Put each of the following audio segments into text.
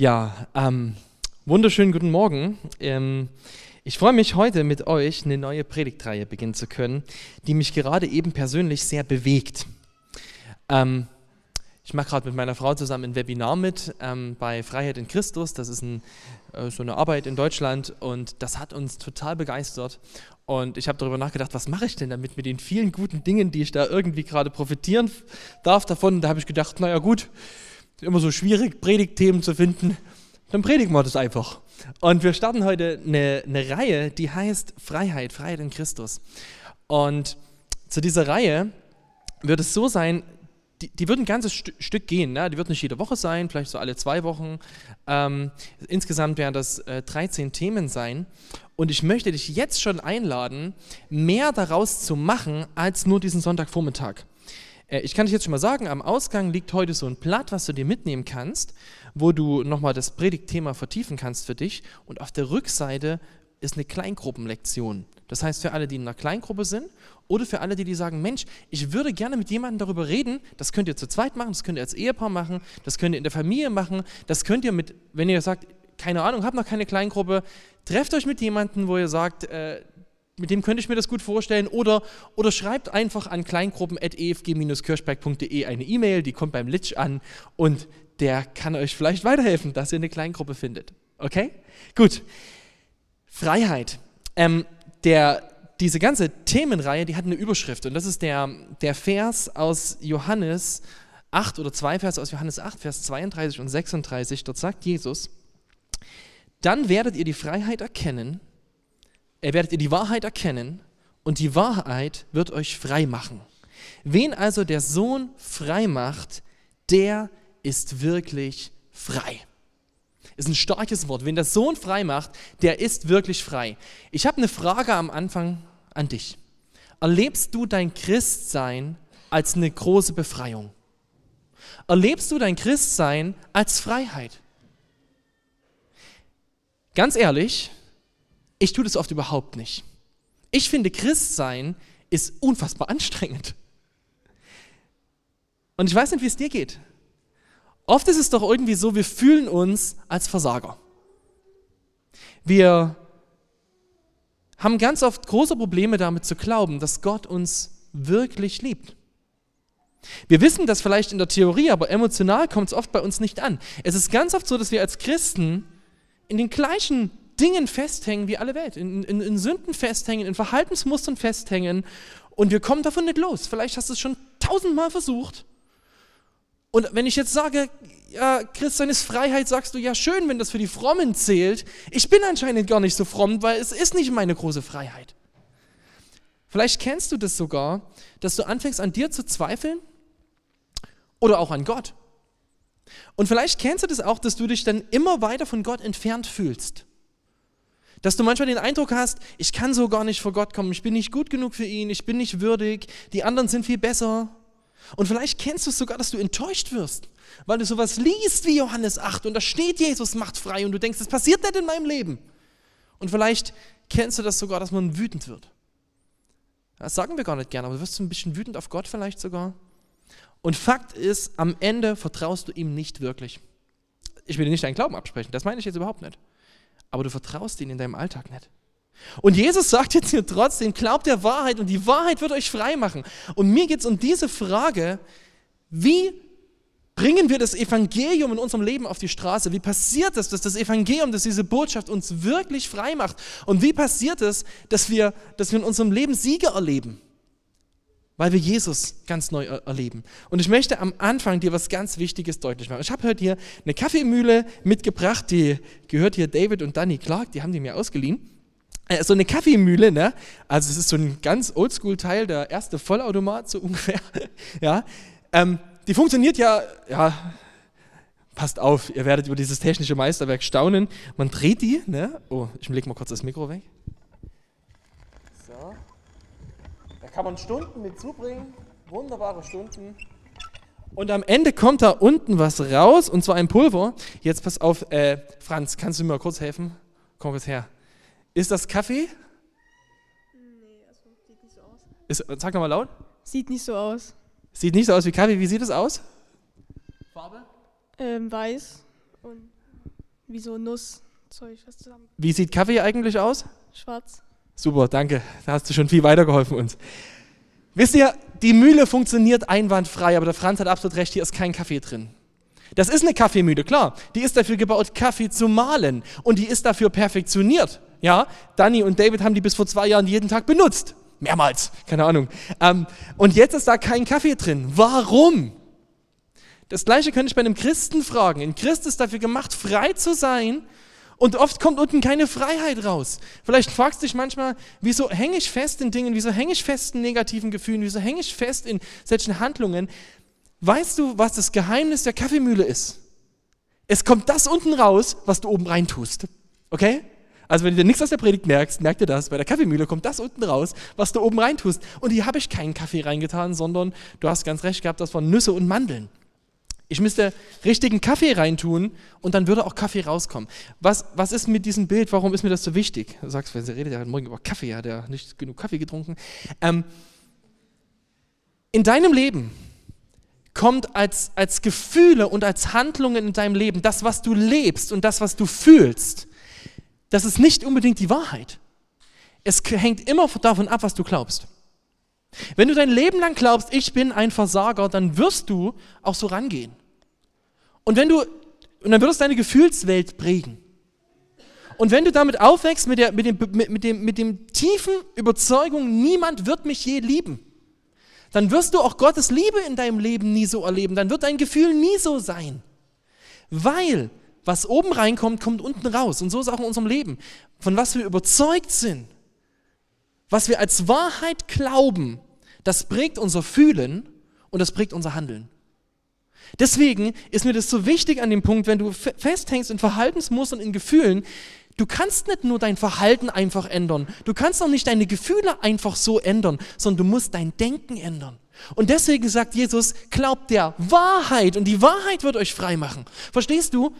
Ja, ähm, wunderschönen guten Morgen. Ähm, ich freue mich heute mit euch eine neue Predigtreihe beginnen zu können, die mich gerade eben persönlich sehr bewegt. Ähm, ich mache gerade mit meiner Frau zusammen ein Webinar mit ähm, bei Freiheit in Christus. Das ist ein, äh, so eine Arbeit in Deutschland und das hat uns total begeistert. Und ich habe darüber nachgedacht, was mache ich denn damit mit den vielen guten Dingen, die ich da irgendwie gerade profitieren darf davon. Da habe ich gedacht, naja gut, immer so schwierig, Predigtthemen zu finden, dann predigen wir das einfach. Und wir starten heute eine, eine Reihe, die heißt Freiheit, Freiheit in Christus. Und zu dieser Reihe wird es so sein, die, die wird ein ganzes St Stück gehen. Ne? Die wird nicht jede Woche sein, vielleicht so alle zwei Wochen. Ähm, insgesamt werden das äh, 13 Themen sein. Und ich möchte dich jetzt schon einladen, mehr daraus zu machen als nur diesen Sonntagvormittag. Äh, ich kann dich jetzt schon mal sagen, am Ausgang liegt heute so ein Blatt, was du dir mitnehmen kannst, wo du nochmal das Predigtthema vertiefen kannst für dich. Und auf der Rückseite ist eine Kleingruppenlektion. Das heißt, für alle, die in einer Kleingruppe sind oder für alle, die, die sagen, Mensch, ich würde gerne mit jemandem darüber reden, das könnt ihr zu zweit machen, das könnt ihr als Ehepaar machen, das könnt ihr in der Familie machen, das könnt ihr mit, wenn ihr sagt, keine Ahnung, habt noch keine Kleingruppe, trefft euch mit jemandem, wo ihr sagt, äh, mit dem könnte ich mir das gut vorstellen. Oder, oder schreibt einfach an kleingruppen.efg-kirchberg.de eine E-Mail, die kommt beim Litsch an und der kann euch vielleicht weiterhelfen, dass ihr eine Kleingruppe findet. Okay? Gut. Freiheit. Ähm, der, diese ganze Themenreihe, die hat eine Überschrift und das ist der, der Vers aus Johannes 8 oder zwei Verse aus Johannes 8, Vers 32 und 36. Dort sagt Jesus, dann werdet ihr die Freiheit erkennen, Ihr werdet ihr die Wahrheit erkennen und die Wahrheit wird euch frei machen. Wen also der Sohn frei macht, der ist wirklich frei. Ist ein starkes Wort. Wen der Sohn frei macht, der ist wirklich frei. Ich habe eine Frage am Anfang an dich. Erlebst du dein Christsein als eine große Befreiung? Erlebst du dein Christsein als Freiheit? Ganz ehrlich, ich tue das oft überhaupt nicht. Ich finde, Christsein ist unfassbar anstrengend. Und ich weiß nicht, wie es dir geht. Oft ist es doch irgendwie so, wir fühlen uns als Versager. Wir haben ganz oft große Probleme damit zu glauben, dass Gott uns wirklich liebt. Wir wissen das vielleicht in der Theorie, aber emotional kommt es oft bei uns nicht an. Es ist ganz oft so, dass wir als Christen in den gleichen Dingen festhängen wie alle Welt, in, in, in Sünden festhängen, in Verhaltensmustern festhängen und wir kommen davon nicht los. Vielleicht hast du es schon tausendmal versucht. Und wenn ich jetzt sage, ja, Christian ist Freiheit, sagst du, ja, schön, wenn das für die Frommen zählt. Ich bin anscheinend gar nicht so fromm, weil es ist nicht meine große Freiheit. Vielleicht kennst du das sogar, dass du anfängst an dir zu zweifeln oder auch an Gott. Und vielleicht kennst du das auch, dass du dich dann immer weiter von Gott entfernt fühlst. Dass du manchmal den Eindruck hast, ich kann so gar nicht vor Gott kommen, ich bin nicht gut genug für ihn, ich bin nicht würdig, die anderen sind viel besser. Und vielleicht kennst du es sogar, dass du enttäuscht wirst, weil du sowas liest wie Johannes 8 und da steht, Jesus macht frei und du denkst, das passiert nicht in meinem Leben. Und vielleicht kennst du das sogar, dass man wütend wird. Das sagen wir gar nicht gerne, aber du wirst ein bisschen wütend auf Gott vielleicht sogar. Und Fakt ist, am Ende vertraust du ihm nicht wirklich. Ich will dir nicht deinen Glauben absprechen, das meine ich jetzt überhaupt nicht aber du vertraust ihnen in deinem Alltag nicht. Und Jesus sagt jetzt hier trotzdem, glaubt der Wahrheit und die Wahrheit wird euch frei machen. Und mir geht es um diese Frage, wie bringen wir das Evangelium in unserem Leben auf die Straße? Wie passiert es, dass das Evangelium, dass diese Botschaft uns wirklich frei macht? Und wie passiert es, dass wir, dass wir in unserem Leben Siege erleben? Weil wir Jesus ganz neu erleben. Und ich möchte am Anfang dir was ganz Wichtiges deutlich machen. Ich habe heute hier eine Kaffeemühle mitgebracht, die gehört hier David und Danny Clark, die haben die mir ausgeliehen. Äh, so eine Kaffeemühle, ne? Also es ist so ein ganz Oldschool-Teil, der erste Vollautomat so ungefähr. ja, ähm, die funktioniert ja, ja, passt auf, ihr werdet über dieses technische Meisterwerk staunen. Man dreht die, ne? Oh, ich lege mal kurz das Mikro weg. Kann man Stunden mit zubringen, wunderbare Stunden. Und am Ende kommt da unten was raus, und zwar ein Pulver. Jetzt pass auf, äh, Franz, kannst du mir mal kurz helfen? Komm kurz her. Ist das Kaffee? Nee, also sieht nicht so aus. Ist, sag nochmal laut. Sieht nicht so aus. Sieht nicht so aus wie Kaffee. Wie sieht es aus? Farbe? Ähm, weiß. Und Wie so Nusszeug, was zusammen. Wie sieht Kaffee eigentlich aus? Schwarz. Super, danke. Da hast du schon viel weitergeholfen uns. Wisst ihr, die Mühle funktioniert einwandfrei, aber der Franz hat absolut recht, hier ist kein Kaffee drin. Das ist eine Kaffeemühle, klar. Die ist dafür gebaut, Kaffee zu mahlen. Und die ist dafür perfektioniert. Ja, Danny und David haben die bis vor zwei Jahren jeden Tag benutzt. Mehrmals, keine Ahnung. Ähm, und jetzt ist da kein Kaffee drin. Warum? Das gleiche könnte ich bei einem Christen fragen. Ein Christ ist dafür gemacht, frei zu sein. Und oft kommt unten keine Freiheit raus. Vielleicht fragst du dich manchmal, wieso hänge ich fest in Dingen, wieso hänge ich fest in negativen Gefühlen, wieso hänge ich fest in solchen Handlungen? Weißt du, was das Geheimnis der Kaffeemühle ist? Es kommt das unten raus, was du oben rein tust. Okay? Also wenn du dir nichts aus der Predigt merkst, merkt ihr das. Bei der Kaffeemühle kommt das unten raus, was du oben rein tust. Und hier habe ich keinen Kaffee reingetan, sondern du hast ganz recht gehabt, das waren Nüsse und Mandeln. Ich müsste richtigen Kaffee reintun und dann würde auch Kaffee rauskommen. Was, was ist mit diesem Bild? Warum ist mir das so wichtig? Du sagst, wenn sie redet, hat morgen über Kaffee, hat er nicht genug Kaffee getrunken. Ähm, in deinem Leben kommt als, als Gefühle und als Handlungen in deinem Leben, das, was du lebst und das, was du fühlst, das ist nicht unbedingt die Wahrheit. Es hängt immer davon ab, was du glaubst. Wenn du dein Leben lang glaubst, ich bin ein Versager, dann wirst du auch so rangehen. Und wenn du, und dann wird es deine Gefühlswelt prägen. Und wenn du damit aufwächst mit, der, mit, dem, mit, mit, dem, mit dem tiefen Überzeugung, niemand wird mich je lieben, dann wirst du auch Gottes Liebe in deinem Leben nie so erleben. Dann wird dein Gefühl nie so sein. Weil was oben reinkommt, kommt unten raus. Und so ist auch in unserem Leben. Von was wir überzeugt sind, was wir als Wahrheit glauben, das prägt unser Fühlen und das prägt unser Handeln. Deswegen ist mir das so wichtig an dem Punkt, wenn du festhängst in Verhaltensmustern, in Gefühlen, Du kannst nicht nur dein Verhalten einfach ändern. Du kannst auch nicht deine Gefühle einfach so ändern, sondern du musst dein Denken ändern. Und deswegen sagt Jesus, glaubt der Wahrheit und die Wahrheit wird euch frei machen. Verstehst du?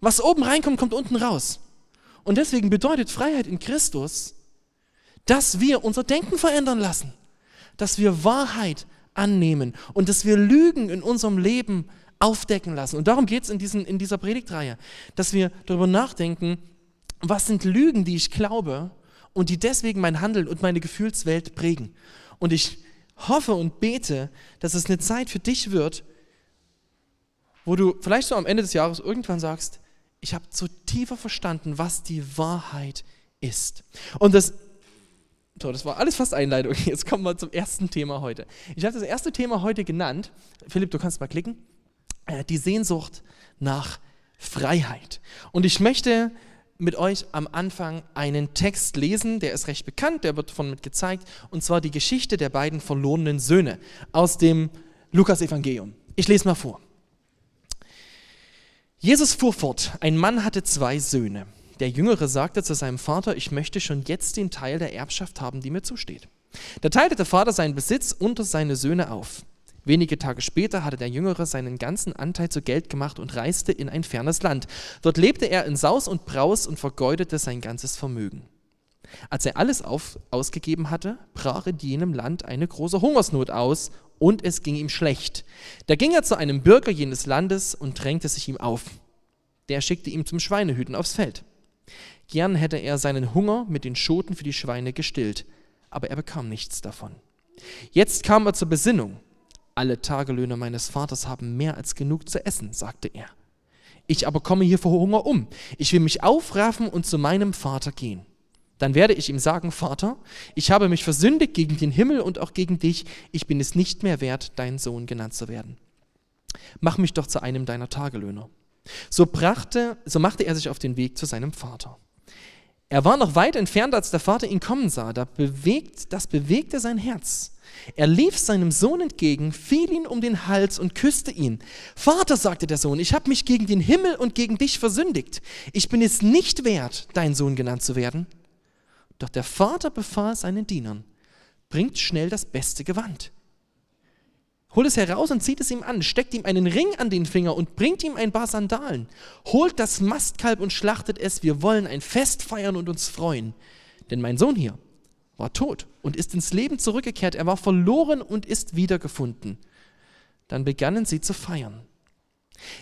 Was oben reinkommt, kommt unten raus. Und deswegen bedeutet Freiheit in Christus, dass wir unser Denken verändern lassen, dass wir Wahrheit annehmen und dass wir Lügen in unserem Leben aufdecken lassen. Und darum geht es in, in dieser Predigtreihe, dass wir darüber nachdenken, was sind Lügen, die ich glaube und die deswegen mein Handeln und meine Gefühlswelt prägen. Und ich hoffe und bete, dass es eine Zeit für dich wird, wo du vielleicht so am Ende des Jahres irgendwann sagst, ich habe so tiefer verstanden, was die Wahrheit ist. Und das, so, das war alles fast Einleitung. Jetzt kommen wir zum ersten Thema heute. Ich habe das erste Thema heute genannt. Philipp, du kannst mal klicken. Äh, die Sehnsucht nach Freiheit. Und ich möchte mit euch am Anfang einen Text lesen, der ist recht bekannt, der wird von mit gezeigt, und zwar die Geschichte der beiden verlorenen Söhne aus dem Lukas-Evangelium. Ich lese mal vor. Jesus fuhr fort, ein Mann hatte zwei Söhne. Der Jüngere sagte zu seinem Vater, ich möchte schon jetzt den Teil der Erbschaft haben, die mir zusteht. Da teilte der Vater seinen Besitz unter seine Söhne auf. Wenige Tage später hatte der Jüngere seinen ganzen Anteil zu Geld gemacht und reiste in ein fernes Land. Dort lebte er in Saus und Braus und vergeudete sein ganzes Vermögen. Als er alles auf, ausgegeben hatte, brach in jenem Land eine große Hungersnot aus und es ging ihm schlecht. Da ging er zu einem Bürger jenes Landes und drängte sich ihm auf. Der schickte ihm zum Schweinehüten aufs Feld. Gern hätte er seinen Hunger mit den Schoten für die Schweine gestillt, aber er bekam nichts davon. Jetzt kam er zur Besinnung alle Tagelöhner meines Vaters haben mehr als genug zu essen, sagte er. Ich aber komme hier vor Hunger um. Ich will mich aufraffen und zu meinem Vater gehen. Dann werde ich ihm sagen, Vater, ich habe mich versündigt gegen den Himmel und auch gegen dich. Ich bin es nicht mehr wert, dein Sohn genannt zu werden. Mach mich doch zu einem deiner Tagelöhner. So, brachte, so machte er sich auf den Weg zu seinem Vater. Er war noch weit entfernt, als der Vater ihn kommen sah. Da bewegt, das bewegte sein Herz. Er lief seinem Sohn entgegen, fiel ihn um den Hals und küsste ihn. Vater, sagte der Sohn, ich habe mich gegen den Himmel und gegen dich versündigt. Ich bin es nicht wert, dein Sohn genannt zu werden. Doch der Vater befahl seinen Dienern, bringt schnell das beste Gewand. Holt es heraus und zieht es ihm an, steckt ihm einen Ring an den Finger und bringt ihm ein paar Sandalen. Holt das Mastkalb und schlachtet es, wir wollen ein Fest feiern und uns freuen. Denn mein Sohn hier, war tot und ist ins Leben zurückgekehrt. Er war verloren und ist wiedergefunden. Dann begannen sie zu feiern.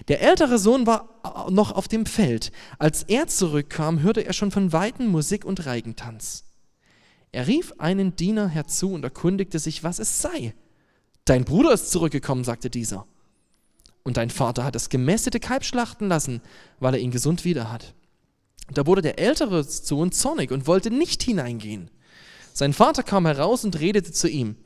Der ältere Sohn war noch auf dem Feld. Als er zurückkam, hörte er schon von weitem Musik und Reigentanz. Er rief einen Diener herzu und erkundigte sich, was es sei. Dein Bruder ist zurückgekommen, sagte dieser. Und dein Vater hat das gemästete Kalb schlachten lassen, weil er ihn gesund wieder hat. Da wurde der ältere Sohn zornig und wollte nicht hineingehen. Sein Vater kam heraus und redete zu ihm.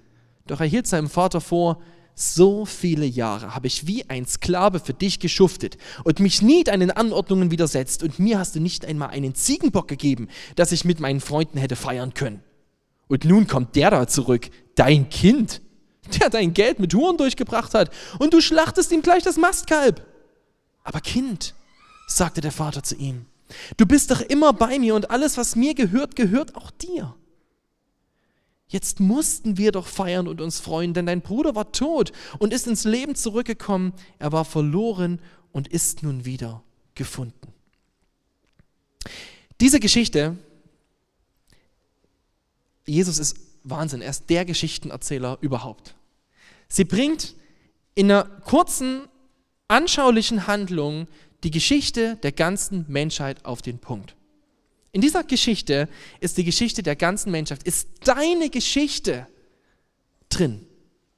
Doch er hielt seinem Vater vor, so viele Jahre habe ich wie ein Sklave für dich geschuftet und mich nie deinen Anordnungen widersetzt und mir hast du nicht einmal einen Ziegenbock gegeben, dass ich mit meinen Freunden hätte feiern können. Und nun kommt der da zurück, dein Kind, der dein Geld mit Huren durchgebracht hat und du schlachtest ihm gleich das Mastkalb. Aber Kind, sagte der Vater zu ihm, du bist doch immer bei mir und alles, was mir gehört, gehört auch dir. Jetzt mussten wir doch feiern und uns freuen, denn dein Bruder war tot und ist ins Leben zurückgekommen. Er war verloren und ist nun wieder gefunden. Diese Geschichte, Jesus ist Wahnsinn, er ist der Geschichtenerzähler überhaupt. Sie bringt in einer kurzen, anschaulichen Handlung die Geschichte der ganzen Menschheit auf den Punkt. In dieser Geschichte ist die Geschichte der ganzen Menschheit, ist deine Geschichte drin.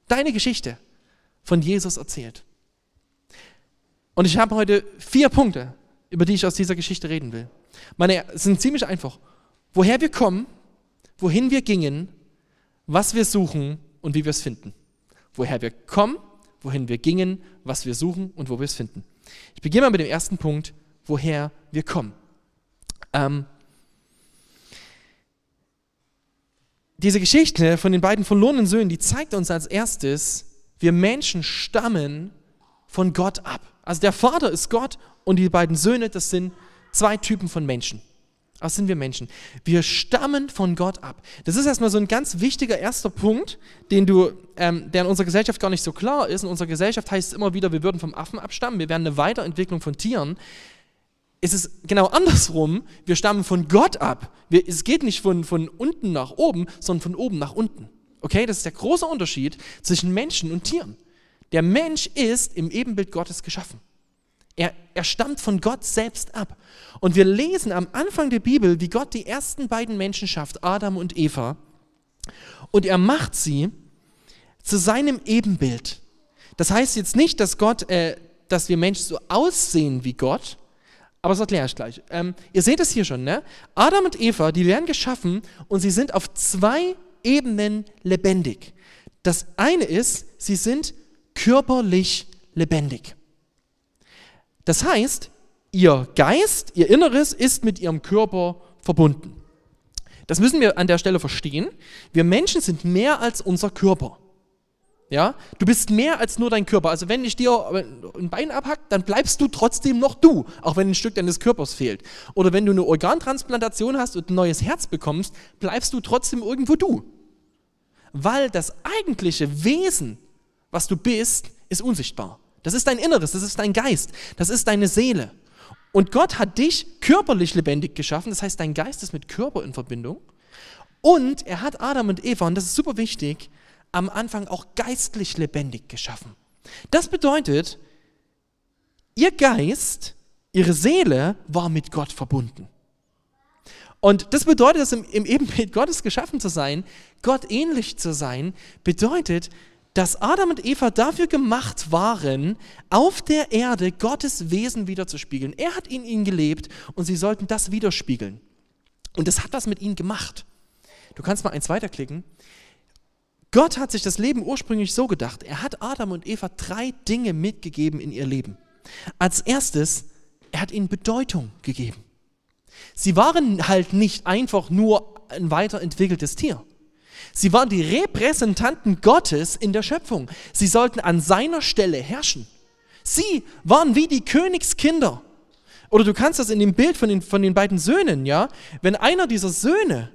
Deine Geschichte von Jesus erzählt. Und ich habe heute vier Punkte, über die ich aus dieser Geschichte reden will. Meine sind ziemlich einfach. Woher wir kommen, wohin wir gingen, was wir suchen und wie wir es finden. Woher wir kommen, wohin wir gingen, was wir suchen und wo wir es finden. Ich beginne mal mit dem ersten Punkt, woher wir kommen. Ähm, diese Geschichte von den beiden verlorenen Söhnen, die zeigt uns als erstes, wir Menschen stammen von Gott ab. Also der Vater ist Gott und die beiden Söhne, das sind zwei Typen von Menschen. Das sind wir Menschen. Wir stammen von Gott ab. Das ist erstmal so ein ganz wichtiger erster Punkt, den du, ähm, der in unserer Gesellschaft gar nicht so klar ist. In unserer Gesellschaft heißt es immer wieder, wir würden vom Affen abstammen, wir wären eine Weiterentwicklung von Tieren ist es genau andersrum. Wir stammen von Gott ab. Wir, es geht nicht von, von unten nach oben, sondern von oben nach unten. Okay, das ist der große Unterschied zwischen Menschen und Tieren. Der Mensch ist im Ebenbild Gottes geschaffen. Er, er stammt von Gott selbst ab. Und wir lesen am Anfang der Bibel, wie Gott die ersten beiden Menschen schafft, Adam und Eva. Und er macht sie zu seinem Ebenbild. Das heißt jetzt nicht, dass Gott, äh, dass wir Menschen so aussehen wie Gott, aber das erkläre ich gleich. Ähm, ihr seht es hier schon, ne? Adam und Eva, die werden geschaffen und sie sind auf zwei Ebenen lebendig. Das eine ist, sie sind körperlich lebendig. Das heißt, ihr Geist, ihr Inneres ist mit ihrem Körper verbunden. Das müssen wir an der Stelle verstehen. Wir Menschen sind mehr als unser Körper. Ja, du bist mehr als nur dein Körper. Also wenn ich dir ein Bein abhack, dann bleibst du trotzdem noch du, auch wenn ein Stück deines Körpers fehlt. Oder wenn du eine Organtransplantation hast und ein neues Herz bekommst, bleibst du trotzdem irgendwo du. Weil das eigentliche Wesen, was du bist, ist unsichtbar. Das ist dein Inneres, das ist dein Geist, das ist deine Seele. Und Gott hat dich körperlich lebendig geschaffen, das heißt, dein Geist ist mit Körper in Verbindung. Und er hat Adam und Eva, und das ist super wichtig, am Anfang auch geistlich lebendig geschaffen. Das bedeutet, ihr Geist, ihre Seele war mit Gott verbunden. Und das bedeutet, dass im, im Ebenbild Gottes geschaffen zu sein, Gott ähnlich zu sein, bedeutet, dass Adam und Eva dafür gemacht waren, auf der Erde Gottes Wesen wiederzuspiegeln. Er hat in ihnen gelebt und sie sollten das widerspiegeln. Und das hat was mit ihnen gemacht. Du kannst mal eins weiterklicken. Gott hat sich das Leben ursprünglich so gedacht. Er hat Adam und Eva drei Dinge mitgegeben in ihr Leben. Als erstes, er hat ihnen Bedeutung gegeben. Sie waren halt nicht einfach nur ein weiterentwickeltes Tier. Sie waren die Repräsentanten Gottes in der Schöpfung. Sie sollten an seiner Stelle herrschen. Sie waren wie die Königskinder. Oder du kannst das in dem Bild von den, von den beiden Söhnen, ja? Wenn einer dieser Söhne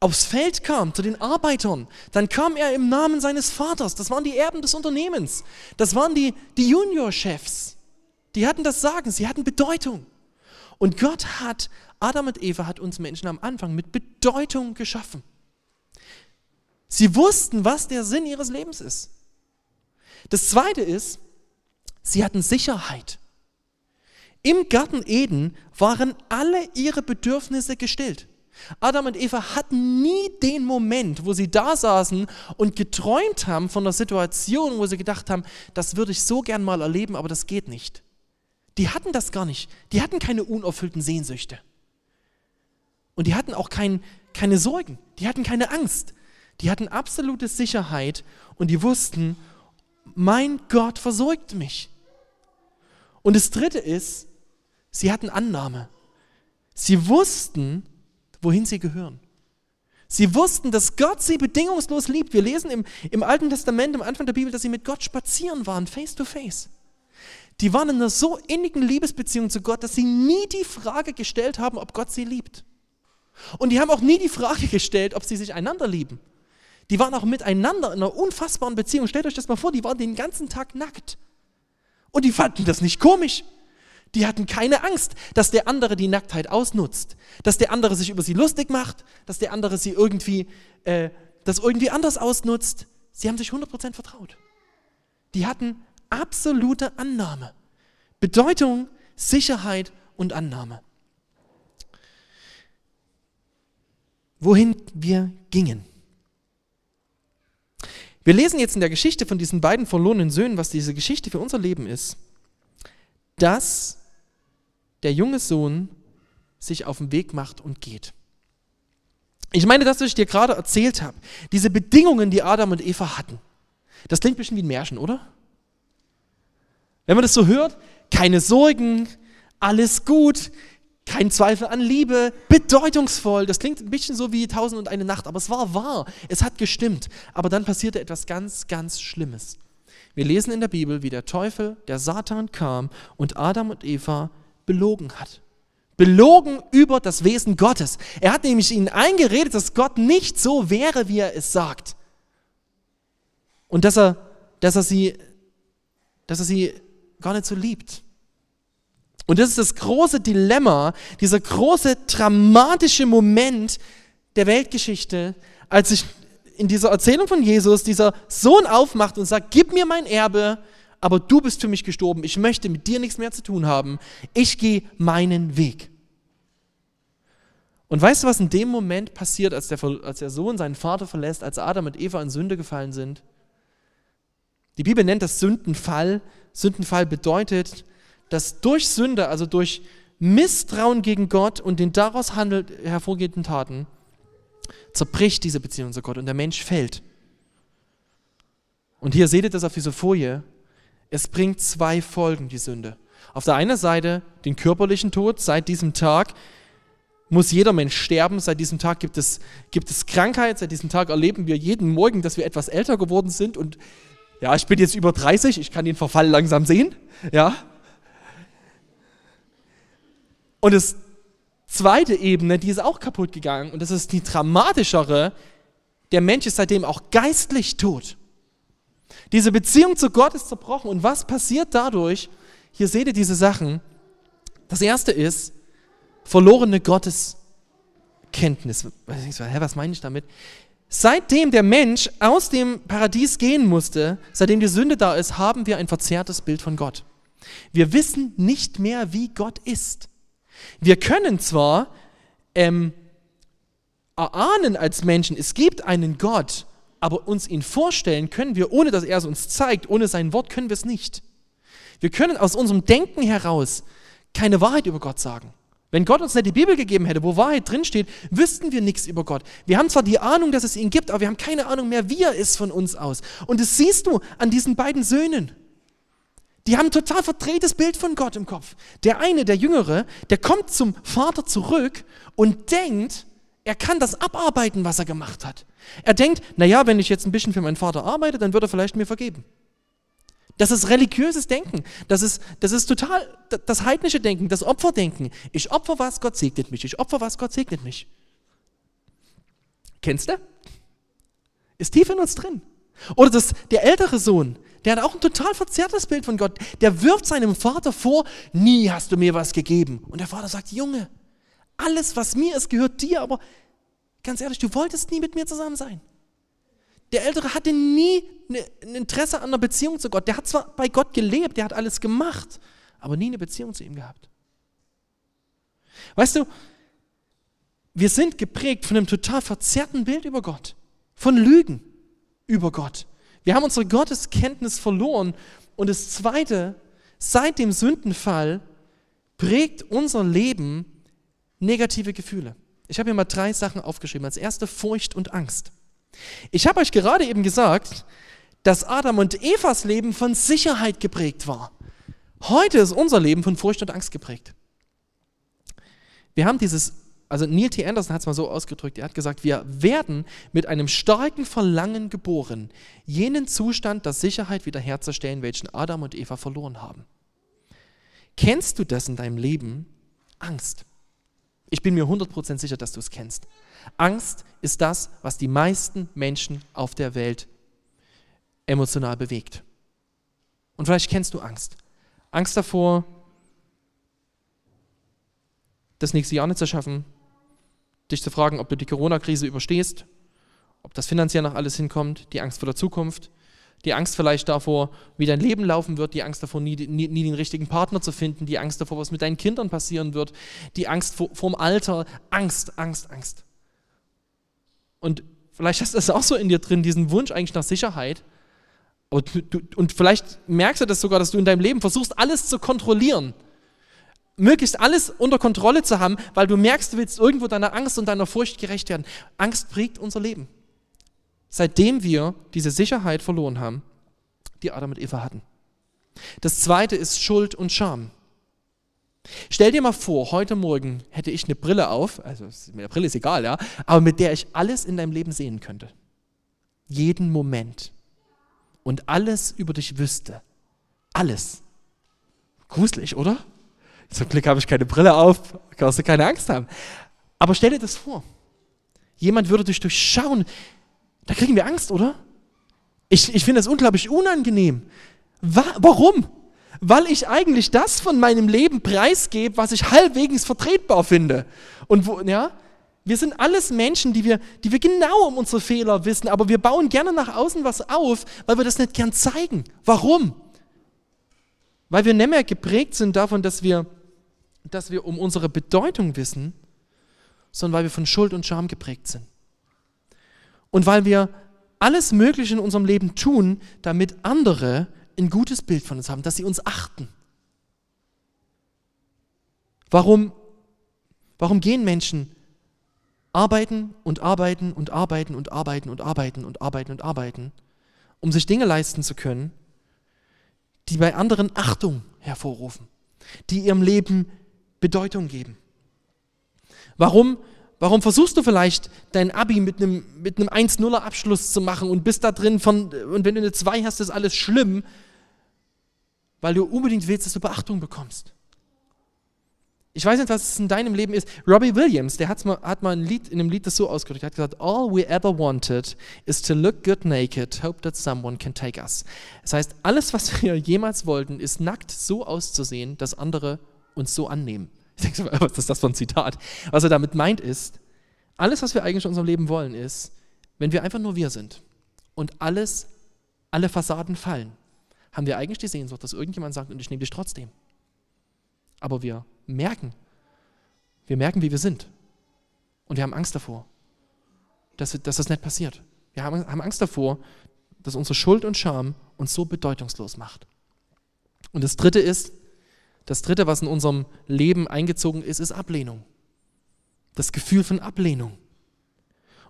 aufs Feld kam, zu den Arbeitern, dann kam er im Namen seines Vaters. Das waren die Erben des Unternehmens. Das waren die, die Juniorchefs. Die hatten das Sagen, sie hatten Bedeutung. Und Gott hat, Adam und Eva hat uns Menschen am Anfang mit Bedeutung geschaffen. Sie wussten, was der Sinn ihres Lebens ist. Das Zweite ist, Sie hatten Sicherheit. Im Garten Eden waren alle ihre Bedürfnisse gestillt. Adam und Eva hatten nie den Moment, wo sie da saßen und geträumt haben von einer Situation, wo sie gedacht haben, das würde ich so gern mal erleben, aber das geht nicht. Die hatten das gar nicht. Die hatten keine unerfüllten Sehnsüchte. Und die hatten auch kein, keine Sorgen. Die hatten keine Angst. Die hatten absolute Sicherheit und die wussten, mein Gott versorgt mich. Und das Dritte ist, sie hatten Annahme. Sie wussten, wohin sie gehören. Sie wussten, dass Gott sie bedingungslos liebt. Wir lesen im, im Alten Testament, am Anfang der Bibel, dass sie mit Gott spazieren waren, face to face. Die waren in einer so innigen Liebesbeziehung zu Gott, dass sie nie die Frage gestellt haben, ob Gott sie liebt. Und die haben auch nie die Frage gestellt, ob sie sich einander lieben. Die waren auch miteinander in einer unfassbaren Beziehung. Stellt euch das mal vor, die waren den ganzen Tag nackt. Und die fanden das nicht komisch. Die hatten keine Angst, dass der andere die Nacktheit ausnutzt, dass der andere sich über sie lustig macht, dass der andere sie irgendwie, äh, das irgendwie anders ausnutzt. Sie haben sich 100% vertraut. Die hatten absolute Annahme. Bedeutung, Sicherheit und Annahme. Wohin wir gingen. Wir lesen jetzt in der Geschichte von diesen beiden verlorenen Söhnen, was diese Geschichte für unser Leben ist, dass der junge Sohn sich auf den Weg macht und geht. Ich meine, das, was ich dir gerade erzählt habe, diese Bedingungen, die Adam und Eva hatten, das klingt ein bisschen wie ein Märchen, oder? Wenn man das so hört, keine Sorgen, alles gut, kein Zweifel an Liebe, bedeutungsvoll. Das klingt ein bisschen so wie Tausend und eine Nacht, aber es war wahr. Es hat gestimmt. Aber dann passierte etwas ganz, ganz Schlimmes. Wir lesen in der Bibel, wie der Teufel, der Satan kam und Adam und Eva belogen hat. Belogen über das Wesen Gottes. Er hat nämlich ihnen eingeredet, dass Gott nicht so wäre, wie er es sagt. Und dass er, dass er, sie, dass er sie gar nicht so liebt. Und das ist das große Dilemma, dieser große dramatische Moment der Weltgeschichte, als sich in dieser Erzählung von Jesus dieser Sohn aufmacht und sagt, gib mir mein Erbe, aber du bist für mich gestorben, ich möchte mit dir nichts mehr zu tun haben, ich gehe meinen Weg. Und weißt du, was in dem Moment passiert, als der, als der Sohn seinen Vater verlässt, als Adam und Eva in Sünde gefallen sind? Die Bibel nennt das Sündenfall. Sündenfall bedeutet, dass durch Sünde, also durch Misstrauen gegen Gott und den daraus handelt, hervorgehenden Taten, zerbricht diese Beziehung zu Gott und der Mensch fällt. Und hier seht ihr das auf dieser Folie. Es bringt zwei Folgen, die Sünde. Auf der einen Seite den körperlichen Tod. Seit diesem Tag muss jeder Mensch sterben. Seit diesem Tag gibt es, gibt es Krankheit. Seit diesem Tag erleben wir jeden Morgen, dass wir etwas älter geworden sind. Und ja, ich bin jetzt über 30, ich kann den Verfall langsam sehen. Ja, und das zweite Ebene, die ist auch kaputt gegangen und das ist die dramatischere, der Mensch ist seitdem auch geistlich tot. Diese Beziehung zu Gott ist zerbrochen und was passiert dadurch? Hier seht ihr diese Sachen. Das erste ist verlorene Gotteskenntnis. Hä, was meine ich damit? Seitdem der Mensch aus dem Paradies gehen musste, seitdem die Sünde da ist, haben wir ein verzerrtes Bild von Gott. Wir wissen nicht mehr, wie Gott ist. Wir können zwar ähm, erahnen als Menschen, es gibt einen Gott, aber uns ihn vorstellen können wir, ohne dass er es uns zeigt, ohne sein Wort können wir es nicht. Wir können aus unserem Denken heraus keine Wahrheit über Gott sagen. Wenn Gott uns nicht die Bibel gegeben hätte, wo Wahrheit drinsteht, wüssten wir nichts über Gott. Wir haben zwar die Ahnung, dass es ihn gibt, aber wir haben keine Ahnung mehr, wie er ist von uns aus. Und das siehst du an diesen beiden Söhnen. Die haben ein total verdrehtes Bild von Gott im Kopf. Der eine, der Jüngere, der kommt zum Vater zurück und denkt, er kann das abarbeiten, was er gemacht hat. Er denkt, naja, wenn ich jetzt ein bisschen für meinen Vater arbeite, dann wird er vielleicht mir vergeben. Das ist religiöses Denken. Das ist, das ist total das heidnische Denken, das Opferdenken. Ich opfer was, Gott segnet mich. Ich opfer was, Gott segnet mich. Kennst du? Ist tief in uns drin. Oder das, der ältere Sohn, der hat auch ein total verzerrtes Bild von Gott. Der wirft seinem Vater vor, nie hast du mir was gegeben. Und der Vater sagt, Junge, alles, was mir ist, gehört dir, aber ganz ehrlich, du wolltest nie mit mir zusammen sein. Der Ältere hatte nie ne, ein Interesse an einer Beziehung zu Gott. Der hat zwar bei Gott gelebt, der hat alles gemacht, aber nie eine Beziehung zu ihm gehabt. Weißt du, wir sind geprägt von einem total verzerrten Bild über Gott, von Lügen über Gott. Wir haben unsere Gotteskenntnis verloren. Und das Zweite, seit dem Sündenfall prägt unser Leben negative Gefühle. Ich habe hier mal drei Sachen aufgeschrieben. Als erste Furcht und Angst. Ich habe euch gerade eben gesagt, dass Adam und Evas Leben von Sicherheit geprägt war. Heute ist unser Leben von Furcht und Angst geprägt. Wir haben dieses, also Neil T. Anderson hat es mal so ausgedrückt, er hat gesagt, wir werden mit einem starken Verlangen geboren, jenen Zustand der Sicherheit wiederherzustellen, welchen Adam und Eva verloren haben. Kennst du das in deinem Leben? Angst. Ich bin mir 100% sicher, dass du es kennst. Angst ist das, was die meisten Menschen auf der Welt emotional bewegt. Und vielleicht kennst du Angst. Angst davor, das nächste Jahr nicht zu schaffen, dich zu fragen, ob du die Corona-Krise überstehst, ob das finanziell noch alles hinkommt, die Angst vor der Zukunft, die Angst vielleicht davor, wie dein Leben laufen wird, die Angst davor, nie, nie, nie den richtigen Partner zu finden, die Angst davor, was mit deinen Kindern passieren wird, die Angst vor, vorm Alter, Angst, Angst, Angst. Und vielleicht hast du das auch so in dir drin, diesen Wunsch eigentlich nach Sicherheit. Und, du, und vielleicht merkst du das sogar, dass du in deinem Leben versuchst, alles zu kontrollieren. Möglichst alles unter Kontrolle zu haben, weil du merkst, du willst irgendwo deiner Angst und deiner Furcht gerecht werden. Angst prägt unser Leben. Seitdem wir diese Sicherheit verloren haben, die Adam und Eva hatten. Das zweite ist Schuld und Scham. Stell dir mal vor, heute Morgen hätte ich eine Brille auf, also mit der Brille ist egal, ja, aber mit der ich alles in deinem Leben sehen könnte. Jeden Moment. Und alles über dich wüsste. Alles. Gruselig, oder? Zum Glück habe ich keine Brille auf, kannst du keine Angst haben. Aber stell dir das vor. Jemand würde dich durchschauen. Da kriegen wir Angst, oder? Ich, ich finde das unglaublich unangenehm. Wa warum? weil ich eigentlich das von meinem Leben preisgebe, was ich halbwegs vertretbar finde. Und wo, ja, wir sind alles Menschen, die wir, die wir genau um unsere Fehler wissen, aber wir bauen gerne nach außen was auf, weil wir das nicht gern zeigen. Warum? Weil wir nicht mehr geprägt sind davon, dass wir, dass wir um unsere Bedeutung wissen, sondern weil wir von Schuld und Scham geprägt sind. Und weil wir alles Mögliche in unserem Leben tun, damit andere ein gutes Bild von uns haben, dass sie uns achten. Warum, warum gehen Menschen arbeiten und arbeiten und arbeiten und arbeiten und arbeiten und arbeiten und arbeiten, um sich Dinge leisten zu können, die bei anderen Achtung hervorrufen, die ihrem Leben Bedeutung geben? Warum Warum versuchst du vielleicht dein Abi mit einem, mit einem 1-0er Abschluss zu machen und bist da drin von, und wenn du eine 2 hast, ist alles schlimm, weil du unbedingt willst, dass du Beachtung bekommst. Ich weiß nicht, was es in deinem Leben ist. Robbie Williams, der mal, hat mal ein Lied, in einem Lied das so ausgedrückt, hat gesagt, all we ever wanted is to look good naked, hope that someone can take us. Das heißt, alles, was wir jemals wollten, ist nackt so auszusehen, dass andere uns so annehmen. Ich denke, so, was ist das für ein Zitat? Was er damit meint ist, alles, was wir eigentlich in unserem Leben wollen, ist, wenn wir einfach nur wir sind und alles, alle Fassaden fallen, haben wir eigentlich die Sehnsucht, dass irgendjemand sagt, und ich nehme dich trotzdem. Aber wir merken, wir merken, wie wir sind. Und wir haben Angst davor, dass, dass das nicht passiert. Wir haben, haben Angst davor, dass unsere Schuld und Scham uns so bedeutungslos macht. Und das Dritte ist, das Dritte, was in unserem Leben eingezogen ist, ist Ablehnung. Das Gefühl von Ablehnung.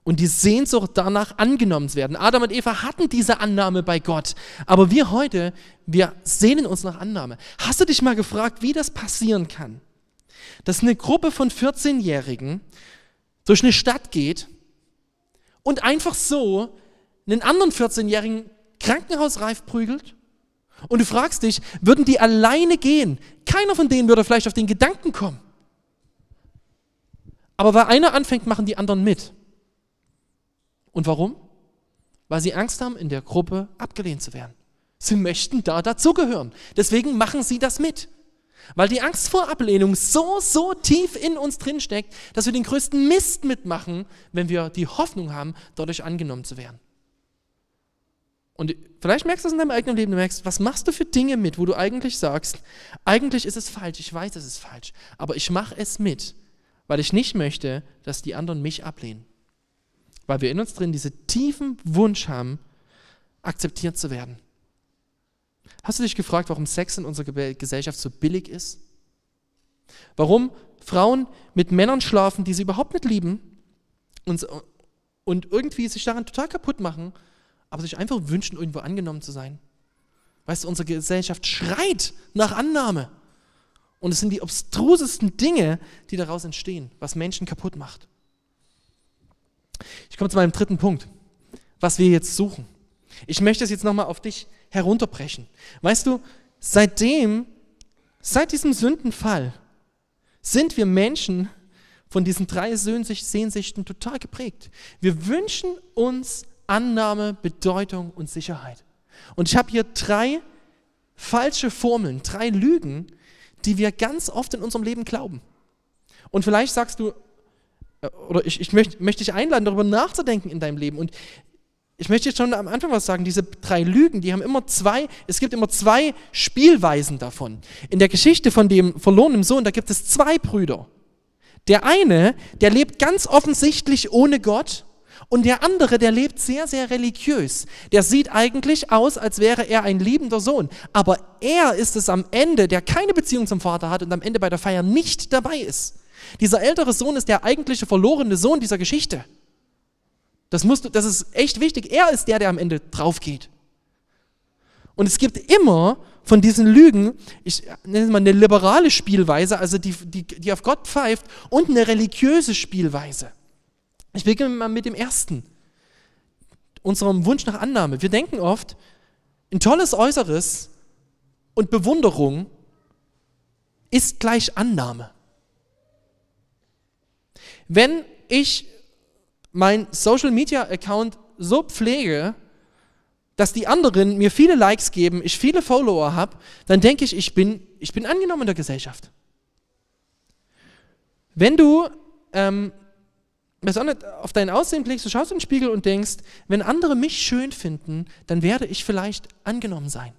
Und die Sehnsucht danach angenommen zu werden. Adam und Eva hatten diese Annahme bei Gott. Aber wir heute, wir sehnen uns nach Annahme. Hast du dich mal gefragt, wie das passieren kann? Dass eine Gruppe von 14-Jährigen durch eine Stadt geht und einfach so einen anderen 14-Jährigen krankenhausreif prügelt? Und du fragst dich, würden die alleine gehen? Keiner von denen würde vielleicht auf den Gedanken kommen. Aber weil einer anfängt, machen die anderen mit. Und warum? Weil sie Angst haben, in der Gruppe abgelehnt zu werden. Sie möchten da dazugehören. Deswegen machen sie das mit. Weil die Angst vor Ablehnung so, so tief in uns drinsteckt, dass wir den größten Mist mitmachen, wenn wir die Hoffnung haben, dadurch angenommen zu werden. Und vielleicht merkst du es in deinem eigenen Leben, du merkst, was machst du für Dinge mit, wo du eigentlich sagst, eigentlich ist es falsch, ich weiß, es ist falsch, aber ich mache es mit, weil ich nicht möchte, dass die anderen mich ablehnen. Weil wir in uns drin diesen tiefen Wunsch haben, akzeptiert zu werden. Hast du dich gefragt, warum Sex in unserer Gesellschaft so billig ist? Warum Frauen mit Männern schlafen, die sie überhaupt nicht lieben und, und irgendwie sich daran total kaputt machen, aber sich einfach wünschen, irgendwo angenommen zu sein? Weißt du, unsere Gesellschaft schreit nach Annahme. Und es sind die obstrusesten Dinge, die daraus entstehen, was Menschen kaputt macht. Ich komme zu meinem dritten Punkt, was wir jetzt suchen. Ich möchte es jetzt nochmal auf dich herunterbrechen. Weißt du, seitdem, seit diesem Sündenfall, sind wir Menschen von diesen drei Sehnsüchten total geprägt. Wir wünschen uns Annahme, Bedeutung und Sicherheit. Und ich habe hier drei falsche Formeln, drei Lügen, die wir ganz oft in unserem Leben glauben. Und vielleicht sagst du, äh, oder ich, ich möchte, möchte dich einladen, darüber nachzudenken in deinem Leben. Und ich möchte jetzt schon am Anfang was sagen, diese drei Lügen, die haben immer zwei, es gibt immer zwei Spielweisen davon. In der Geschichte von dem verlorenen Sohn, da gibt es zwei Brüder. Der eine, der lebt ganz offensichtlich ohne Gott und der andere, der lebt sehr, sehr religiös. Der sieht eigentlich aus, als wäre er ein liebender Sohn. Aber er ist es am Ende, der keine Beziehung zum Vater hat und am Ende bei der Feier nicht dabei ist. Dieser ältere Sohn ist der eigentliche verlorene Sohn dieser Geschichte. Das, musst du, das ist echt wichtig. Er ist der, der am Ende drauf geht. Und es gibt immer von diesen Lügen, ich nenne es mal eine liberale Spielweise, also die, die, die auf Gott pfeift, und eine religiöse Spielweise. Ich beginne mal mit dem ersten, unserem Wunsch nach Annahme. Wir denken oft, ein tolles Äußeres und Bewunderung ist gleich Annahme. Wenn ich mein Social Media Account so pflege, dass die anderen mir viele Likes geben, ich viele Follower habe, dann denke ich, ich bin, ich bin angenommen in der Gesellschaft. Wenn du ähm, besonders auf dein Aussehen blickst, du schaust in den Spiegel und denkst, wenn andere mich schön finden, dann werde ich vielleicht angenommen sein.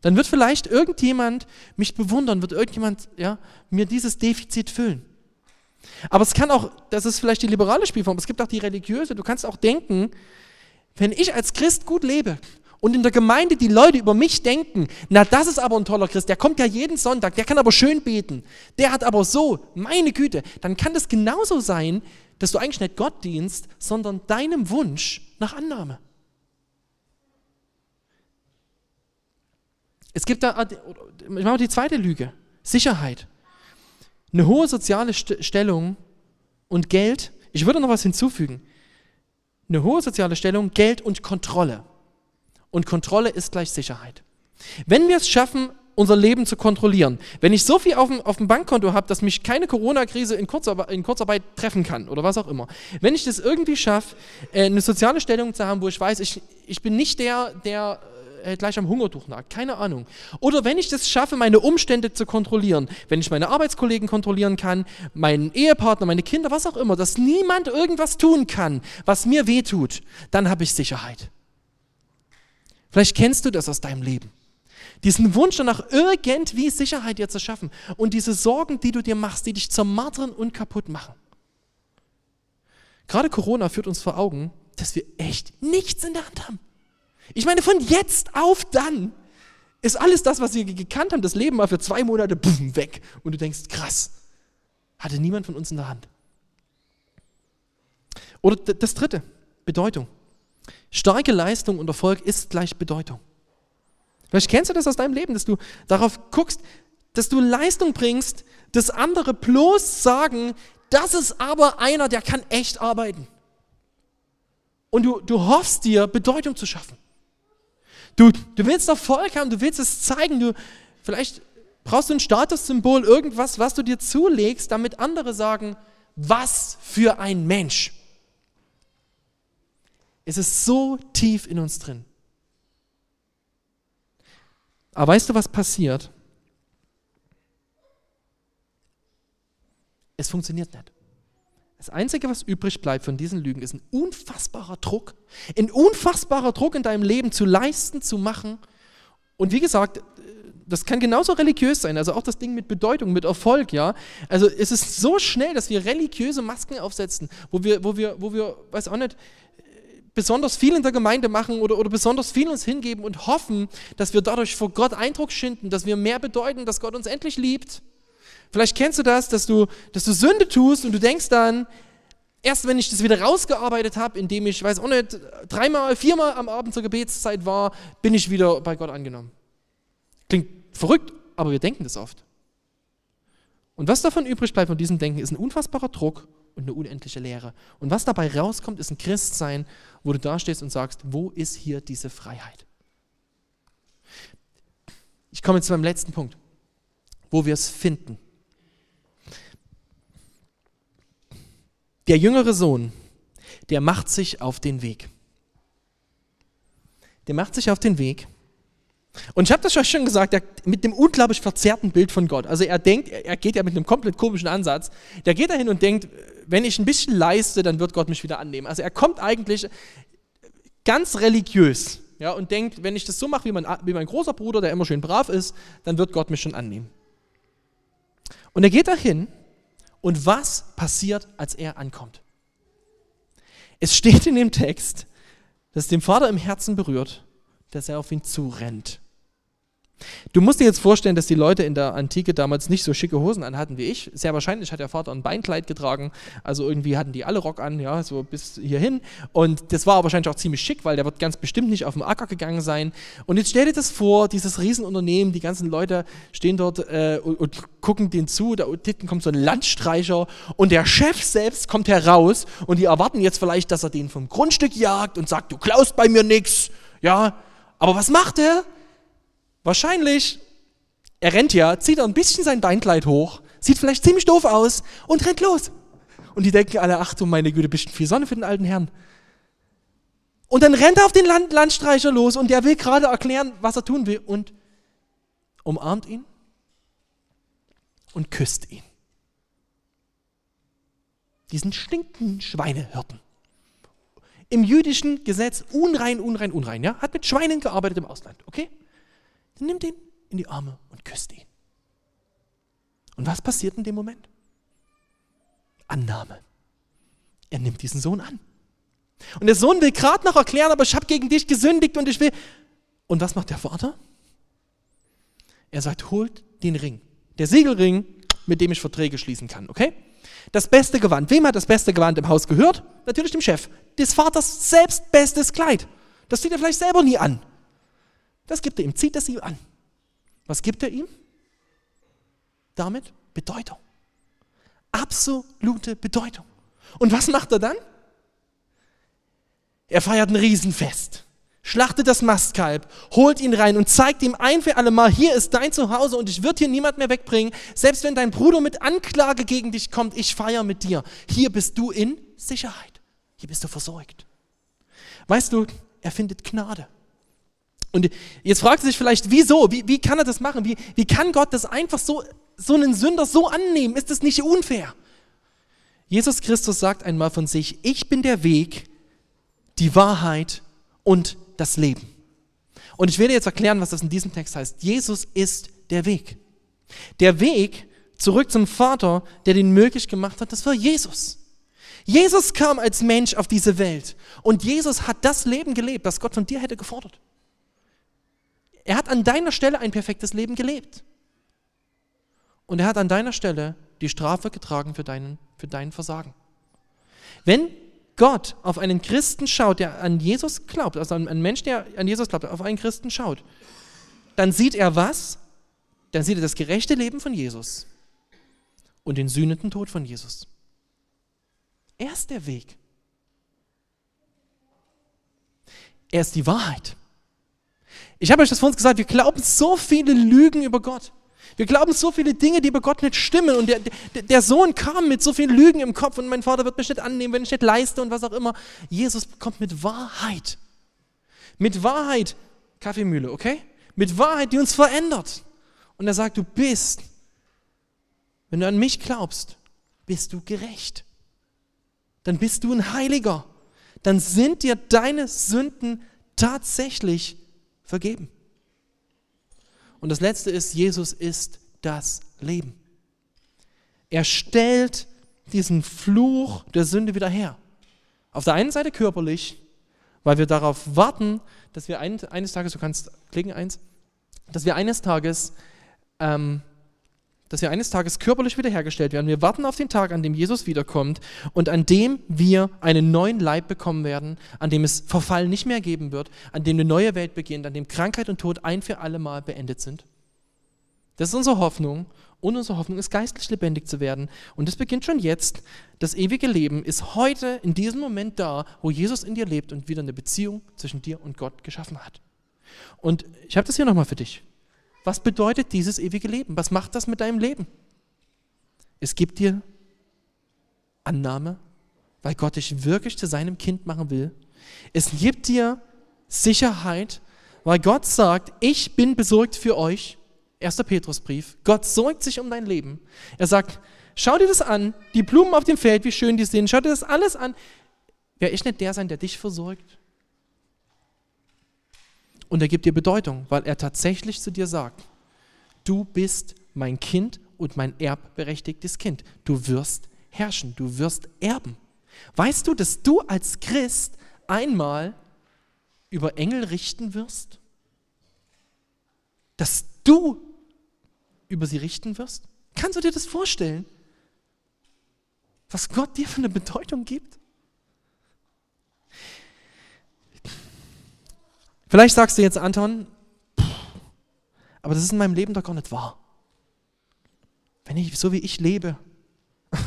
Dann wird vielleicht irgendjemand mich bewundern, wird irgendjemand ja, mir dieses Defizit füllen. Aber es kann auch, das ist vielleicht die liberale Spielform, es gibt auch die religiöse. Du kannst auch denken, wenn ich als Christ gut lebe und in der Gemeinde die Leute über mich denken, na das ist aber ein toller Christ, der kommt ja jeden Sonntag, der kann aber schön beten, der hat aber so, meine Güte, dann kann das genauso sein, dass du eigentlich nicht Gott dienst, sondern deinem Wunsch nach Annahme. Es gibt da, ich mache die zweite Lüge, Sicherheit. Eine hohe soziale St Stellung und Geld, ich würde noch was hinzufügen, eine hohe soziale Stellung, Geld und Kontrolle. Und Kontrolle ist gleich Sicherheit. Wenn wir es schaffen, unser Leben zu kontrollieren, wenn ich so viel auf dem, auf dem Bankkonto habe, dass mich keine Corona-Krise in, Kurzarbeit, in Kurzarbeit treffen kann oder was auch immer, wenn ich das irgendwie schaffe, äh, eine soziale Stellung zu haben, wo ich weiß, ich, ich bin nicht der, der äh, gleich am Hungertuch nagt. Keine Ahnung. Oder wenn ich das schaffe, meine Umstände zu kontrollieren, wenn ich meine Arbeitskollegen kontrollieren kann, meinen Ehepartner, meine Kinder, was auch immer, dass niemand irgendwas tun kann, was mir wehtut, dann habe ich Sicherheit. Vielleicht kennst du das aus deinem Leben. Diesen Wunsch danach, irgendwie Sicherheit dir zu schaffen und diese Sorgen, die du dir machst, die dich zermartern und kaputt machen. Gerade Corona führt uns vor Augen, dass wir echt nichts in der Hand haben. Ich meine, von jetzt auf dann ist alles das, was wir gekannt haben, das Leben mal für zwei Monate boom, weg. Und du denkst, krass, hatte niemand von uns in der Hand. Oder das dritte, Bedeutung. Starke Leistung und Erfolg ist gleich Bedeutung. Vielleicht kennst du das aus deinem Leben, dass du darauf guckst, dass du Leistung bringst, dass andere bloß sagen, das ist aber einer, der kann echt arbeiten. Und du, du hoffst dir, Bedeutung zu schaffen. Du, du willst Erfolg haben, du willst es zeigen, du, vielleicht brauchst du ein Statussymbol, irgendwas, was du dir zulegst, damit andere sagen, was für ein Mensch. Es ist so tief in uns drin. Aber weißt du, was passiert? Es funktioniert nicht. Das Einzige, was übrig bleibt von diesen Lügen, ist ein unfassbarer Druck. Ein unfassbarer Druck in deinem Leben zu leisten, zu machen. Und wie gesagt, das kann genauso religiös sein, also auch das Ding mit Bedeutung, mit Erfolg, ja. Also es ist so schnell, dass wir religiöse Masken aufsetzen, wo wir, wo wir, wo wir, weiß auch nicht, besonders viel in der Gemeinde machen oder, oder besonders viel uns hingeben und hoffen, dass wir dadurch vor Gott Eindruck schinden, dass wir mehr bedeuten, dass Gott uns endlich liebt. Vielleicht kennst du das, dass du, dass du Sünde tust und du denkst dann, erst wenn ich das wieder rausgearbeitet habe, indem ich, weiß auch nicht, dreimal, viermal am Abend zur Gebetszeit war, bin ich wieder bei Gott angenommen. Klingt verrückt, aber wir denken das oft. Und was davon übrig bleibt von diesem Denken, ist ein unfassbarer Druck und eine unendliche Leere. Und was dabei rauskommt, ist ein Christsein, wo du da stehst und sagst, wo ist hier diese Freiheit? Ich komme jetzt zu meinem letzten Punkt, wo wir es finden. Der jüngere Sohn, der macht sich auf den Weg. Der macht sich auf den Weg und ich habe das schon gesagt, er, mit dem unglaublich verzerrten Bild von Gott. Also er denkt, er geht ja mit einem komplett komischen Ansatz. Der geht dahin und denkt, wenn ich ein bisschen leiste, dann wird Gott mich wieder annehmen. Also er kommt eigentlich ganz religiös ja, und denkt, wenn ich das so mache wie mein, wie mein großer Bruder, der immer schön brav ist, dann wird Gott mich schon annehmen. Und er geht dahin und was passiert, als er ankommt? Es steht in dem Text, dass dem Vater im Herzen berührt, dass er auf ihn zurennt. Du musst dir jetzt vorstellen, dass die Leute in der Antike damals nicht so schicke Hosen anhatten wie ich. Sehr wahrscheinlich hat der Vater ein Beinkleid getragen. Also irgendwie hatten die alle Rock an, ja, so bis hierhin. Und das war wahrscheinlich auch ziemlich schick, weil der wird ganz bestimmt nicht auf den Acker gegangen sein. Und jetzt stell dir das vor, dieses Riesenunternehmen, die ganzen Leute stehen dort äh, und, und, gucken den zu. Da hinten kommt so ein Landstreicher und der Chef selbst kommt heraus und die erwarten jetzt vielleicht, dass er den vom Grundstück jagt und sagt, du klaust bei mir nichts. Ja, aber was macht er? Wahrscheinlich, er rennt ja, zieht ein bisschen sein Beinkleid hoch, sieht vielleicht ziemlich doof aus und rennt los. Und die denken alle, ach du meine Güte, bisschen viel Sonne für den alten Herrn. Und dann rennt er auf den Land Landstreicher los und der will gerade erklären, was er tun will und umarmt ihn und küsst ihn. Diesen stinkenden Schweinehirten im jüdischen Gesetz unrein, unrein, unrein, ja? Hat mit Schweinen gearbeitet im Ausland, okay? Nimmt ihn in die Arme und küsst ihn. Und was passiert in dem Moment? Annahme. Er nimmt diesen Sohn an. Und der Sohn will gerade noch erklären, aber ich habe gegen dich gesündigt und ich will. Und was macht der Vater? Er sagt, holt den Ring. Der Siegelring, mit dem ich Verträge schließen kann, okay? Das beste Gewand. Wem hat das beste Gewand im Haus gehört? Natürlich dem Chef. Des Vaters selbst bestes Kleid. Das zieht er vielleicht selber nie an. Das gibt er ihm, zieht das ihm an. Was gibt er ihm? Damit Bedeutung. Absolute Bedeutung. Und was macht er dann? Er feiert ein Riesenfest schlachtet das Mastkalb, holt ihn rein und zeigt ihm ein für alle Mal, hier ist dein Zuhause und ich würde hier niemand mehr wegbringen. Selbst wenn dein Bruder mit Anklage gegen dich kommt, ich feiere mit dir. Hier bist du in Sicherheit. Hier bist du versorgt. Weißt du, er findet Gnade. Und jetzt fragt sich vielleicht, wieso? Wie, wie kann er das machen? Wie, wie kann Gott das einfach so, so einen Sünder so annehmen? Ist das nicht unfair? Jesus Christus sagt einmal von sich, ich bin der Weg, die Wahrheit und das Leben. Und ich werde jetzt erklären, was das in diesem Text heißt. Jesus ist der Weg. Der Weg zurück zum Vater, der den möglich gemacht hat, das war Jesus. Jesus kam als Mensch auf diese Welt und Jesus hat das Leben gelebt, das Gott von dir hätte gefordert. Er hat an deiner Stelle ein perfektes Leben gelebt. Und er hat an deiner Stelle die Strafe getragen für deinen, für dein Versagen. Wenn Gott auf einen Christen schaut, der an Jesus glaubt, also ein Mensch, der an Jesus glaubt, auf einen Christen schaut, dann sieht er was? Dann sieht er das gerechte Leben von Jesus und den sühnenden Tod von Jesus. Er ist der Weg. Er ist die Wahrheit. Ich habe euch das vor uns gesagt, wir glauben so viele Lügen über Gott. Wir glauben so viele Dinge, die bei Gott nicht stimmen. Und der, der, der, Sohn kam mit so vielen Lügen im Kopf und mein Vater wird mich nicht annehmen, wenn ich nicht leiste und was auch immer. Jesus kommt mit Wahrheit. Mit Wahrheit, Kaffeemühle, okay? Mit Wahrheit, die uns verändert. Und er sagt, du bist, wenn du an mich glaubst, bist du gerecht. dann bist du ein Heiliger. Dann sind dir deine Sünden tatsächlich vergeben. Und das Letzte ist, Jesus ist das Leben. Er stellt diesen Fluch der Sünde wieder her. Auf der einen Seite körperlich, weil wir darauf warten, dass wir ein, eines Tages, du kannst klicken eins, dass wir eines Tages, ähm, dass wir eines Tages körperlich wiederhergestellt werden. Wir warten auf den Tag, an dem Jesus wiederkommt und an dem wir einen neuen Leib bekommen werden, an dem es Verfall nicht mehr geben wird, an dem eine neue Welt beginnt, an dem Krankheit und Tod ein für alle Mal beendet sind. Das ist unsere Hoffnung und unsere Hoffnung ist geistlich lebendig zu werden. Und das beginnt schon jetzt. Das ewige Leben ist heute in diesem Moment da, wo Jesus in dir lebt und wieder eine Beziehung zwischen dir und Gott geschaffen hat. Und ich habe das hier nochmal für dich. Was bedeutet dieses ewige Leben? Was macht das mit deinem Leben? Es gibt dir Annahme, weil Gott dich wirklich zu seinem Kind machen will. Es gibt dir Sicherheit, weil Gott sagt, ich bin besorgt für euch. 1. Petrusbrief. Gott sorgt sich um dein Leben. Er sagt, schau dir das an, die Blumen auf dem Feld, wie schön die sind, schau dir das alles an. Wer ich nicht der sein, der dich versorgt? Und er gibt dir Bedeutung, weil er tatsächlich zu dir sagt, du bist mein Kind und mein erbberechtigtes Kind. Du wirst herrschen, du wirst erben. Weißt du, dass du als Christ einmal über Engel richten wirst? Dass du über sie richten wirst? Kannst du dir das vorstellen? Was Gott dir für eine Bedeutung gibt? Vielleicht sagst du jetzt, Anton, aber das ist in meinem Leben doch gar nicht wahr. Wenn ich, so wie ich lebe,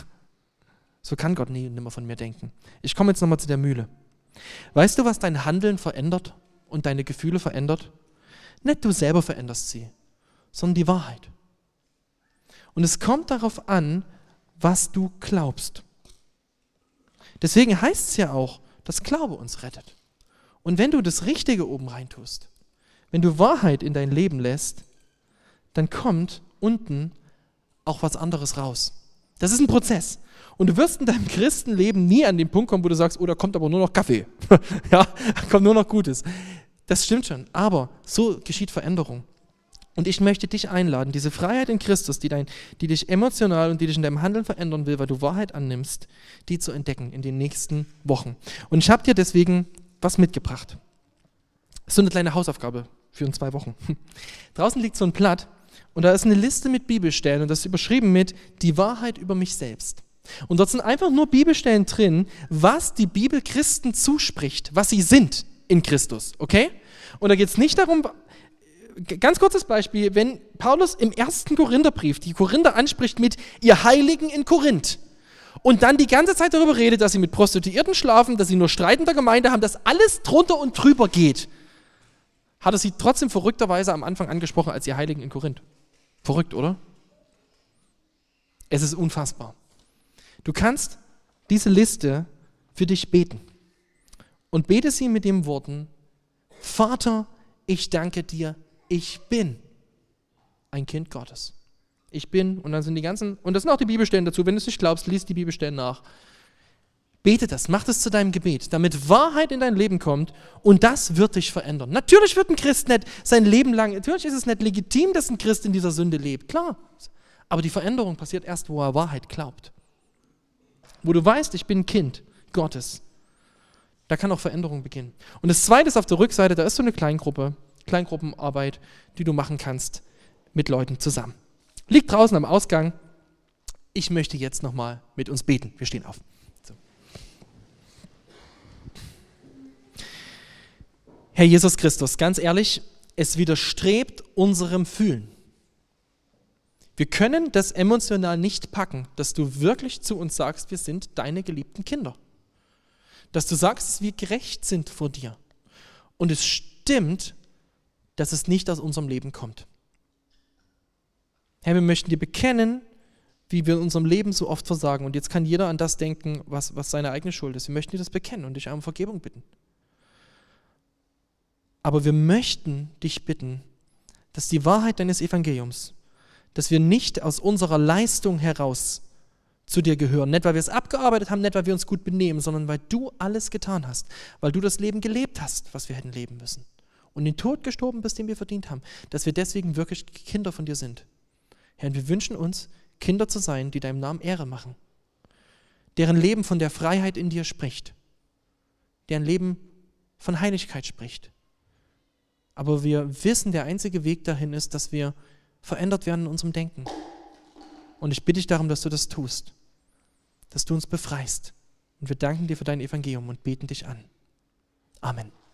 so kann Gott nie und nimmer von mir denken. Ich komme jetzt nochmal zu der Mühle. Weißt du, was dein Handeln verändert und deine Gefühle verändert? Nicht du selber veränderst sie, sondern die Wahrheit. Und es kommt darauf an, was du glaubst. Deswegen heißt es ja auch, dass Glaube uns rettet. Und wenn du das Richtige oben rein tust, wenn du Wahrheit in dein Leben lässt, dann kommt unten auch was anderes raus. Das ist ein Prozess. Und du wirst in deinem Christenleben nie an den Punkt kommen, wo du sagst, oh, da kommt aber nur noch Kaffee. ja, kommt nur noch Gutes. Das stimmt schon, aber so geschieht Veränderung. Und ich möchte dich einladen, diese Freiheit in Christus, die, dein, die dich emotional und die dich in deinem Handeln verändern will, weil du Wahrheit annimmst, die zu entdecken in den nächsten Wochen. Und ich habe dir deswegen was mitgebracht. So eine kleine Hausaufgabe für in zwei Wochen. Draußen liegt so ein Blatt und da ist eine Liste mit Bibelstellen und das ist überschrieben mit die Wahrheit über mich selbst. Und dort sind einfach nur Bibelstellen drin, was die Bibel Christen zuspricht, was sie sind in Christus, okay? Und da geht es nicht darum, ganz kurzes Beispiel, wenn Paulus im ersten Korintherbrief die Korinther anspricht mit ihr Heiligen in Korinth und dann die ganze Zeit darüber redet, dass sie mit Prostituierten schlafen, dass sie nur Streit in der Gemeinde haben, dass alles drunter und drüber geht, hat er sie trotzdem verrückterweise am Anfang angesprochen als ihr Heiligen in Korinth. Verrückt, oder? Es ist unfassbar. Du kannst diese Liste für dich beten und bete sie mit den Worten, Vater, ich danke dir, ich bin ein Kind Gottes. Ich bin, und dann sind die ganzen, und das sind auch die Bibelstellen dazu, wenn du es nicht glaubst, liest die Bibelstellen nach. Bete das, mach das zu deinem Gebet, damit Wahrheit in dein Leben kommt und das wird dich verändern. Natürlich wird ein Christ nicht sein Leben lang, natürlich ist es nicht legitim, dass ein Christ in dieser Sünde lebt, klar. Aber die Veränderung passiert erst, wo er Wahrheit glaubt. Wo du weißt, ich bin Kind Gottes. Da kann auch Veränderung beginnen. Und das zweite ist auf der Rückseite, da ist so eine Kleingruppe, Kleingruppenarbeit, die du machen kannst mit Leuten zusammen. Liegt draußen am Ausgang. Ich möchte jetzt nochmal mit uns beten. Wir stehen auf. So. Herr Jesus Christus, ganz ehrlich, es widerstrebt unserem Fühlen. Wir können das emotional nicht packen, dass du wirklich zu uns sagst, wir sind deine geliebten Kinder. Dass du sagst, dass wir gerecht sind vor dir. Und es stimmt, dass es nicht aus unserem Leben kommt. Herr, wir möchten dir bekennen, wie wir in unserem Leben so oft versagen. Und jetzt kann jeder an das denken, was, was seine eigene Schuld ist. Wir möchten dir das bekennen und dich um Vergebung bitten. Aber wir möchten dich bitten, dass die Wahrheit deines Evangeliums, dass wir nicht aus unserer Leistung heraus zu dir gehören. Nicht, weil wir es abgearbeitet haben, nicht, weil wir uns gut benehmen, sondern weil du alles getan hast, weil du das Leben gelebt hast, was wir hätten leben müssen. Und den Tod gestorben bist, den wir verdient haben, dass wir deswegen wirklich Kinder von dir sind. Herr, wir wünschen uns, Kinder zu sein, die deinem Namen Ehre machen, deren Leben von der Freiheit in dir spricht, deren Leben von Heiligkeit spricht. Aber wir wissen, der einzige Weg dahin ist, dass wir verändert werden in unserem Denken. Und ich bitte dich darum, dass du das tust, dass du uns befreist. Und wir danken dir für dein Evangelium und beten dich an. Amen.